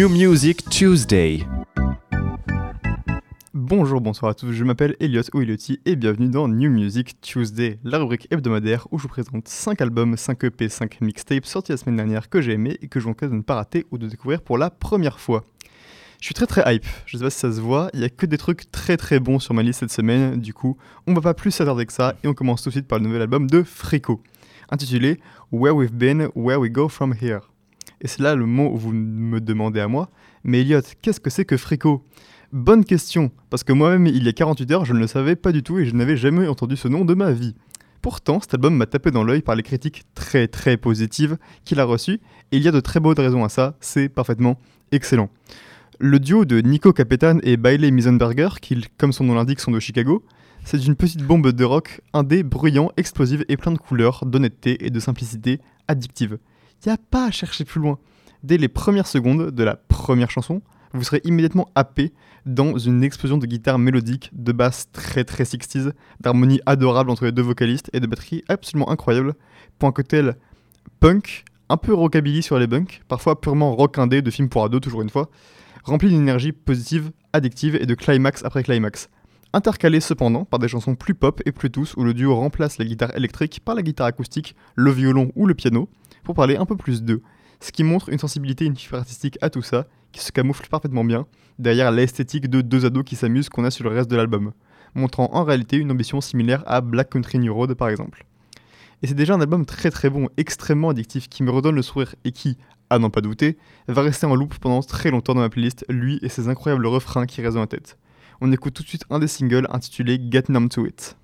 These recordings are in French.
New Music Tuesday. Bonjour, bonsoir à tous, je m'appelle Elliot ou Ellioti et bienvenue dans New Music Tuesday, la rubrique hebdomadaire où je vous présente 5 albums, 5 EP, 5 mixtapes sortis la semaine dernière que j'ai aimé et que je vous de ne pas rater ou de découvrir pour la première fois. Je suis très très hype, je sais pas si ça se voit, il y a que des trucs très très bons sur ma liste cette semaine, du coup, on va pas plus s'attarder que ça et on commence tout de suite par le nouvel album de Frico, intitulé Where We've Been, Where We Go From Here. Et c'est là le mot où vous me demandez à moi, mais Elliot, qu'est-ce que c'est que Frico Bonne question, parce que moi-même il y a 48 heures je ne le savais pas du tout et je n'avais jamais entendu ce nom de ma vie. Pourtant, cet album m'a tapé dans l'œil par les critiques très très positives qu'il a reçues, et il y a de très bonnes raisons à ça, c'est parfaitement excellent. Le duo de Nico Capetan et Bailey Misenberger, qui, comme son nom l'indique, sont de Chicago, c'est une petite bombe de rock indé, bruyant, explosive et plein de couleurs, d'honnêteté et de simplicité addictive. Il n'y a pas à chercher plus loin. Dès les premières secondes de la première chanson, vous serez immédiatement happé dans une explosion de guitare mélodique, de basse très très 60s, d'harmonie adorable entre les deux vocalistes et de batterie absolument incroyable, pour un cocktail punk, un peu rockabilly sur les bunks, parfois purement rock indé de film pour ados toujours une fois, rempli d'une énergie positive, addictive et de climax après climax. Intercalé cependant par des chansons plus pop et plus douces où le duo remplace la guitare électrique par la guitare acoustique, le violon ou le piano, pour parler un peu plus d'eux. Ce qui montre une sensibilité et une fibre artistique à tout ça, qui se camoufle parfaitement bien derrière l'esthétique de deux ados qui s'amusent qu'on a sur le reste de l'album, montrant en réalité une ambition similaire à Black Country New Road par exemple. Et c'est déjà un album très très bon, extrêmement addictif, qui me redonne le sourire et qui, à n'en pas douter, va rester en loop pendant très longtemps dans ma playlist, lui et ses incroyables refrains qui résonnent en tête. On écoute tout de suite un des singles intitulé Get Numb to It.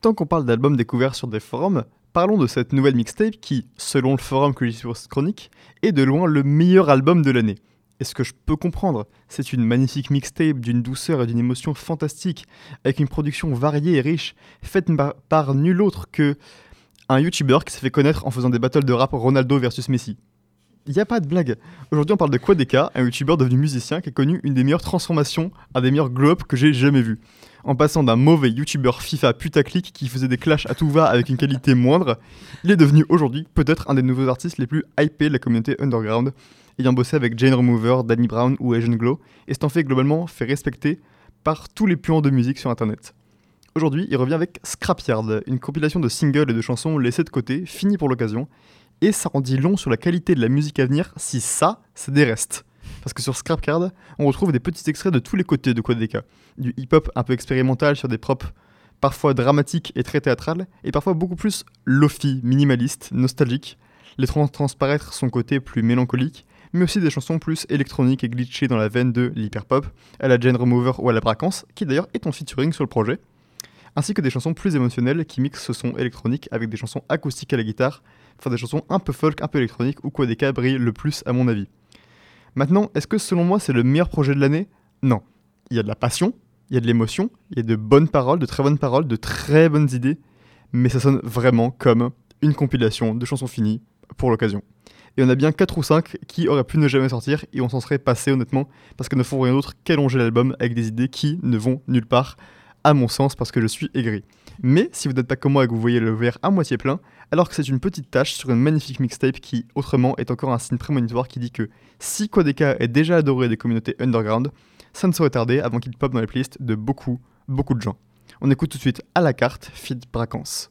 Tant qu'on parle d'albums découverts sur des forums, parlons de cette nouvelle mixtape qui, selon le forum que j'ai sur Chronique, est de loin le meilleur album de l'année. Et ce que je peux comprendre, c'est une magnifique mixtape d'une douceur et d'une émotion fantastique, avec une production variée et riche, faite par, nul autre que un YouTuber qui s'est fait connaître en faisant des battles de rap Ronaldo versus Messi. N'y a pas de blague. Aujourd'hui, on parle de Quadeka, un YouTuber devenu musicien qui a connu une des meilleures transformations, un des meilleurs glow que j'ai jamais vu en passant d'un mauvais youtubeur FIFA putaclic qui faisait des clashs à tout va avec une qualité moindre, il est devenu aujourd'hui peut-être un des nouveaux artistes les plus hypés de la communauté underground, ayant bossé avec Jane Remover, Danny Brown ou Asian Glow, et s'étant fait globalement fait respecter par tous les puants de musique sur internet. Aujourd'hui, il revient avec Scrapyard, une compilation de singles et de chansons laissées de côté, finies pour l'occasion, et ça en dit long sur la qualité de la musique à venir si ça, c'est des restes parce que sur Scrapcard, on retrouve des petits extraits de tous les côtés de Quadeka. Du hip-hop un peu expérimental sur des props parfois dramatiques et très théâtrales, et parfois beaucoup plus lofi, minimaliste, nostalgique, laissant transparaître son côté plus mélancolique, mais aussi des chansons plus électroniques et glitchées dans la veine de l'hyperpop, à la Jane Remover ou à la Bracance, qui d'ailleurs est en featuring sur le projet, ainsi que des chansons plus émotionnelles qui mixent ce son électronique avec des chansons acoustiques à la guitare, enfin des chansons un peu folk, un peu électroniques, où Quadeka brille le plus à mon avis. Maintenant, est-ce que selon moi c'est le meilleur projet de l'année? Non. Il y a de la passion, il y a de l'émotion, il y a de bonnes paroles, de très bonnes paroles, de très bonnes idées, mais ça sonne vraiment comme une compilation de chansons finies pour l'occasion. Et on a bien 4 ou 5 qui auraient pu ne jamais sortir et on s'en serait passé honnêtement parce qu'elles ne font rien d'autre qu'allonger l'album avec des idées qui ne vont nulle part, à mon sens, parce que je suis aigri. Mais si vous n'êtes pas comme moi et que vous voyez le verre à moitié plein, alors que c'est une petite tâche sur une magnifique mixtape qui, autrement, est encore un signe prémonitoire qui dit que si Quadeka est déjà adoré des communautés underground, ça ne saurait tarder avant qu'il pop dans les playlists de beaucoup, beaucoup de gens. On écoute tout de suite à la carte Feed Bracance.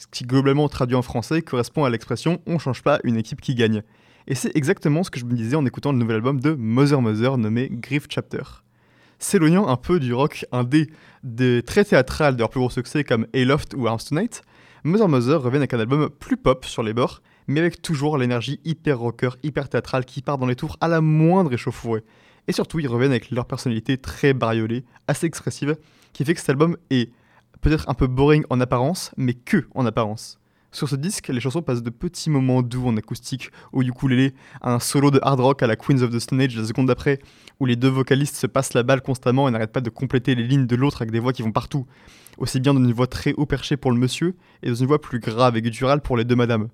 Ce qui globalement traduit en français correspond à l'expression On change pas une équipe qui gagne. Et c'est exactement ce que je me disais en écoutant le nouvel album de Mother Mother nommé Grief Chapter. S'éloignant un peu du rock indé des très théâtrales de leurs plus gros succès comme Aloft ou Arms Tonight, Mother Mother revient avec un album plus pop sur les bords, mais avec toujours l'énergie hyper rocker, hyper théâtrale qui part dans les tours à la moindre échauffourée. Et surtout, ils reviennent avec leur personnalité très bariolée, assez expressive, qui fait que cet album est peut-être un peu boring en apparence, mais que en apparence. Sur ce disque, les chansons passent de petits moments doux en acoustique, au ukulélé, à un solo de hard rock à la Queens of the Stone Age la seconde d'après, où les deux vocalistes se passent la balle constamment et n'arrêtent pas de compléter les lignes de l'autre avec des voix qui vont partout, aussi bien dans une voix très haut perchée pour le monsieur et dans une voix plus grave et gutturale pour les deux madames.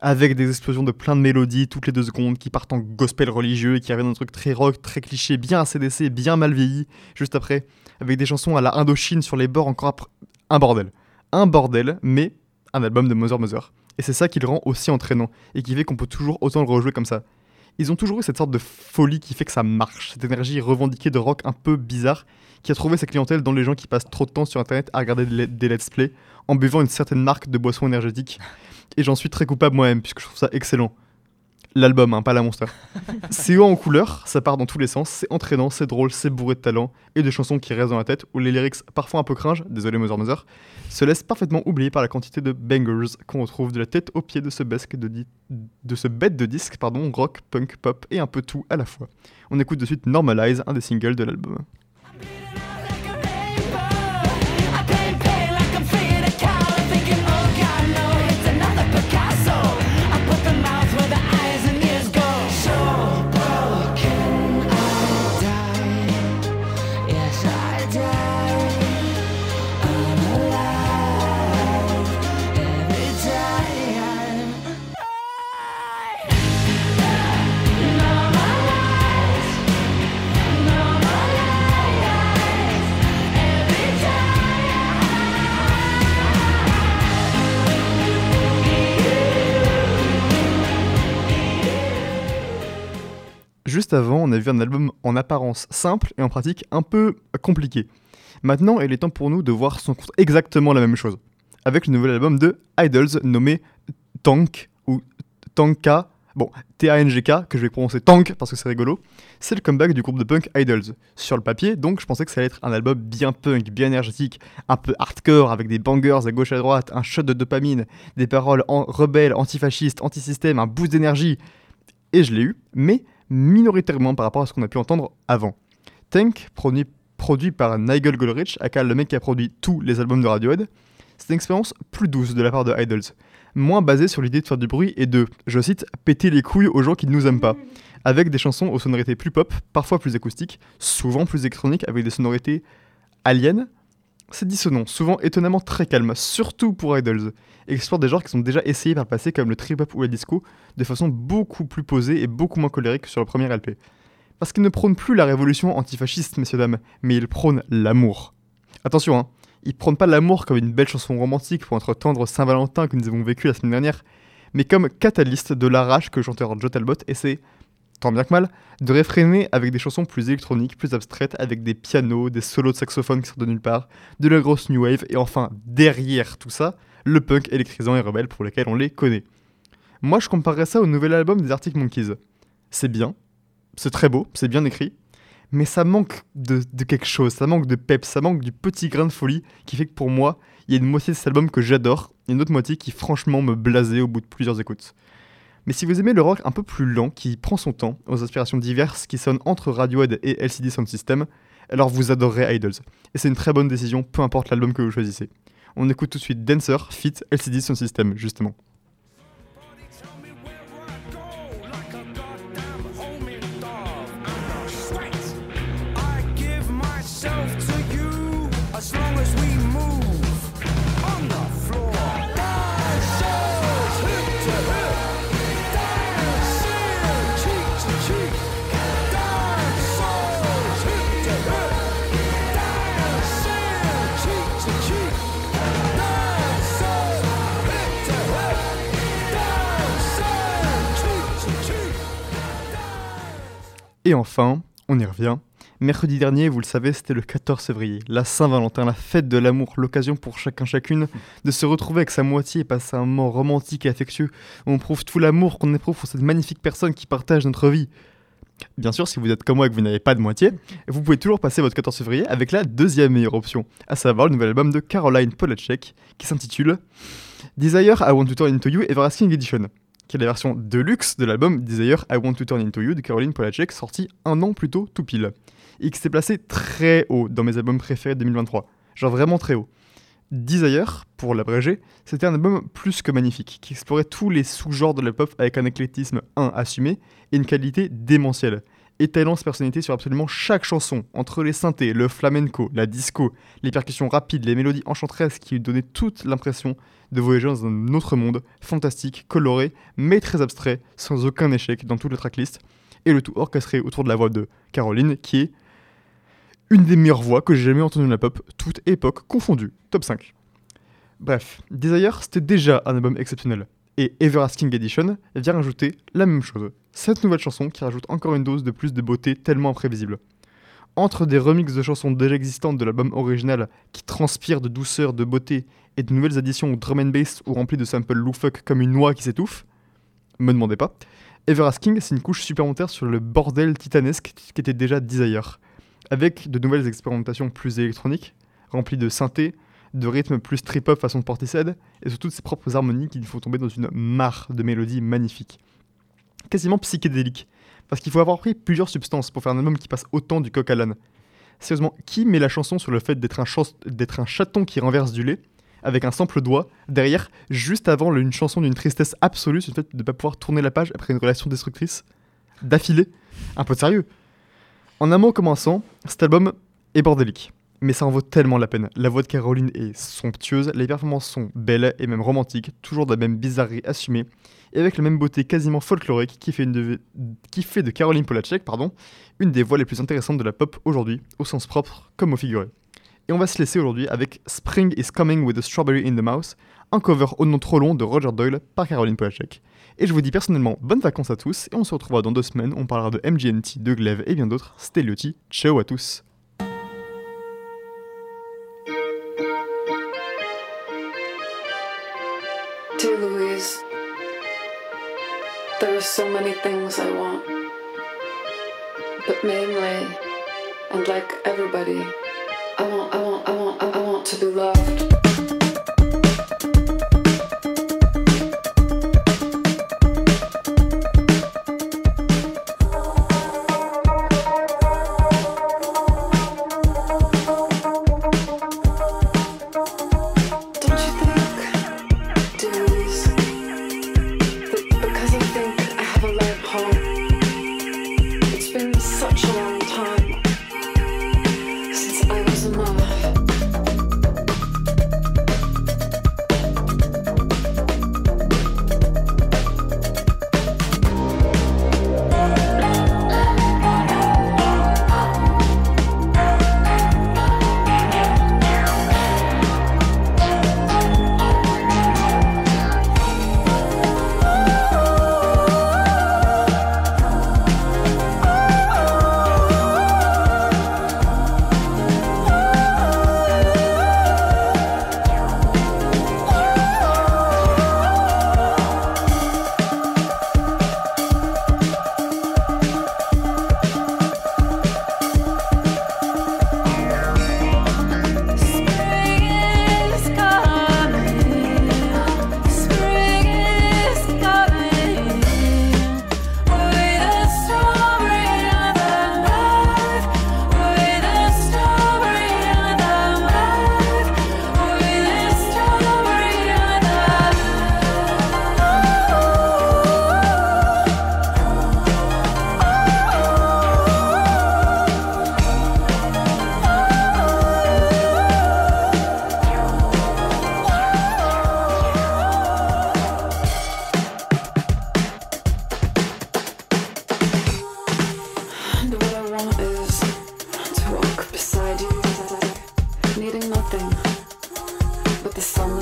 Avec des explosions de plein de mélodies toutes les deux secondes qui partent en gospel religieux et qui arrivent dans un truc très rock, très cliché, bien ACDC, bien mal vieilli, juste après, avec des chansons à la Indochine sur les bords encore après. Un bordel. Un bordel, mais un album de Mother Mother. Et c'est ça qui le rend aussi entraînant, et qui fait qu'on peut toujours autant le rejouer comme ça. Ils ont toujours eu cette sorte de folie qui fait que ça marche, cette énergie revendiquée de rock un peu bizarre, qui a trouvé sa clientèle dans les gens qui passent trop de temps sur internet à regarder des let's play, en buvant une certaine marque de boisson énergétique. Et j'en suis très coupable moi-même, puisque je trouve ça excellent. L'album, hein, pas la monster. c'est haut en couleur, ça part dans tous les sens, c'est entraînant, c'est drôle, c'est bourré de talent, et de chansons qui restent dans la tête, où les lyrics, parfois un peu cringe, désolé Mother Mother, se laissent parfaitement oublier par la quantité de bangers qu'on retrouve de la tête aux pieds de ce, de, de ce bête de disque, pardon, rock, punk, pop et un peu tout à la fois. On écoute de suite Normalize, un des singles de l'album. Avant, on a vu un album en apparence simple et en pratique un peu compliqué. Maintenant, il est temps pour nous de voir son compte exactement la même chose, avec le nouvel album de Idols nommé Tank ou Tanka, bon, T-A-N-G-K, que je vais prononcer Tank parce que c'est rigolo. C'est le comeback du groupe de punk Idols. Sur le papier, donc, je pensais que ça allait être un album bien punk, bien énergétique, un peu hardcore, avec des bangers à gauche et à droite, un shot de dopamine, des paroles en rebelles, antifascistes, anti-système, un boost d'énergie. Et je l'ai eu, mais minoritairement par rapport à ce qu'on a pu entendre avant. Tank, produit, produit par Nigel Goldrich, aka le mec qui a produit tous les albums de Radiohead, c'est une expérience plus douce de la part de Idols, moins basée sur l'idée de faire du bruit et de, je cite, péter les couilles aux gens qui ne nous aiment pas, avec des chansons aux sonorités plus pop, parfois plus acoustiques, souvent plus électroniques, avec des sonorités aliens, c'est dissonant, souvent étonnamment très calme, surtout pour Idols, et des genres qui sont déjà essayés par le passé comme le trip-hop ou la disco, de façon beaucoup plus posée et beaucoup moins colérique que sur le premier LP. Parce qu'ils ne prônent plus la révolution antifasciste, messieurs dames, mais ils prônent l'amour. Attention, hein, ils prônent pas l'amour comme une belle chanson romantique pour notre tendre Saint-Valentin que nous avons vécu la semaine dernière, mais comme catalyste de l'arrache que chanteur Joe Talbot essaie tant bien que mal, de réfréner avec des chansons plus électroniques, plus abstraites, avec des pianos, des solos de saxophone qui sortent de nulle part, de la grosse new wave, et enfin, derrière tout ça, le punk électrisant et rebelle pour lequel on les connaît. Moi, je comparerais ça au nouvel album des Arctic Monkeys. C'est bien, c'est très beau, c'est bien écrit, mais ça manque de, de, quelque chose, ça manque de pep, ça manque du petit grain de folie qui fait que pour moi, il y a une moitié de cet album que j'adore, et une autre moitié qui franchement me blasait au bout de plusieurs écoutes. Mais si vous aimez le rock un peu plus lent, qui prend son temps, aux inspirations diverses, qui sonnent entre Radiohead et LCD Sound System, alors vous adorerez Idols. Et c'est une très bonne décision, peu importe l'album que vous choisissez. On écoute tout de suite Dancer, Fit, LCD Sound System, justement. Et enfin, On y revient. Mercredi dernier, vous le savez, c'était le 14 février, la Saint-Valentin, la fête de l'amour, l'occasion pour chacun chacune de se retrouver avec sa moitié et passer un moment romantique et affectueux où on prouve tout l'amour qu'on éprouve pour cette magnifique personne qui partage notre vie. Bien sûr, si vous êtes comme moi et que vous n'avez pas de moitié, vous pouvez toujours passer votre 14 février avec la deuxième meilleure option, à savoir le nouvel album de Caroline Polachek qui s'intitule Desire I Want to Turn Into You Everlasting Edition, qui est la version deluxe de l'album Desire I Want to Turn Into You de Caroline Polachek sorti un an plus tôt tout pile, et qui s'est placé très haut dans mes albums préférés de 2023, genre vraiment très haut. Desire, pour l'abréger, c'était un album plus que magnifique, qui explorait tous les sous-genres de la pop avec un éclectisme 1 assumé et une qualité démentielle, étalant sa personnalité sur absolument chaque chanson, entre les synthés, le flamenco, la disco, les percussions rapides, les mélodies enchanteresses qui lui donnaient toute l'impression de voyager dans un autre monde, fantastique, coloré, mais très abstrait, sans aucun échec dans toute la tracklist, et le tout orchestré autour de la voix de Caroline, qui est une des meilleures voix que j'ai jamais entendues dans la pop, toute époque confondue. Top 5. Bref, Desire, c'était déjà un album exceptionnel. Et Everlasting Edition vient rajouter la même chose. Cette nouvelle chanson qui rajoute encore une dose de plus de beauté tellement imprévisible. Entre des remixes de chansons déjà existantes de l'album original qui transpirent de douceur, de beauté et de nouvelles additions au drum and bass ou remplies de samples loufoques comme une noix qui s'étouffe, me demandez pas, Everlasting c'est une couche supplémentaire sur le bordel titanesque qui était déjà Desire avec de nouvelles expérimentations plus électroniques, remplies de synthé, de rythmes plus trip-hop façon Portishead, et surtout de ses propres harmonies qui font tomber dans une mare de mélodies magnifiques. Quasiment psychédéliques, parce qu'il faut avoir pris plusieurs substances pour faire un album qui passe autant du coq à l'âne. Sérieusement, qui met la chanson sur le fait d'être un, chaton qui renverse du lait, avec un sample doigt, derrière, juste avant une chanson d'une tristesse absolue sur le fait de ne pas pouvoir tourner la page après une relation destructrice? D'affilée? Un peu de sérieux en un mot commençant, cet album est bordélique, mais ça en vaut tellement la peine. La voix de Caroline est somptueuse, les performances sont belles et même romantiques, toujours de la même bizarrerie assumée, et avec la même beauté quasiment folklorique qui fait, de, Caroline Polacek pardon, une des voix les plus intéressantes de la pop aujourd'hui, au sens propre comme au figuré. Et on va se laisser aujourd'hui avec Spring is Coming with a Strawberry in the Mouth, un cover au nom trop long de Roger Doyle par Caroline Polacek. Et je vous dis personnellement bonnes vacances à tous et on se retrouvera dans deux semaines. On parlera de MGMT, de Glaive et bien d'autres. C'était. Ciao à tous. So many things I want, but mainly, and like everybody,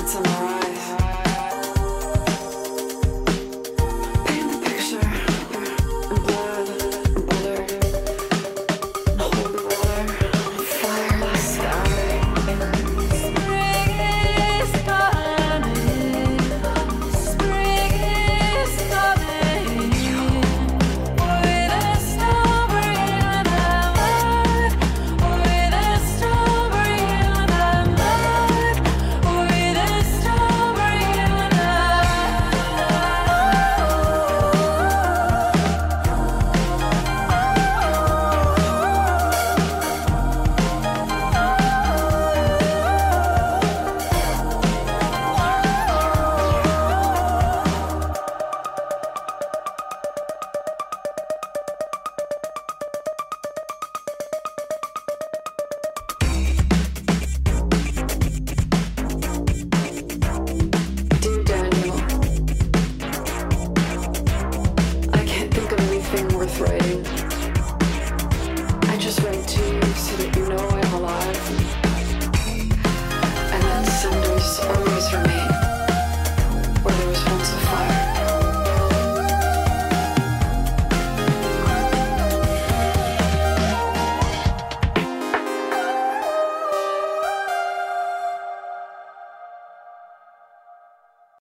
tomorrow.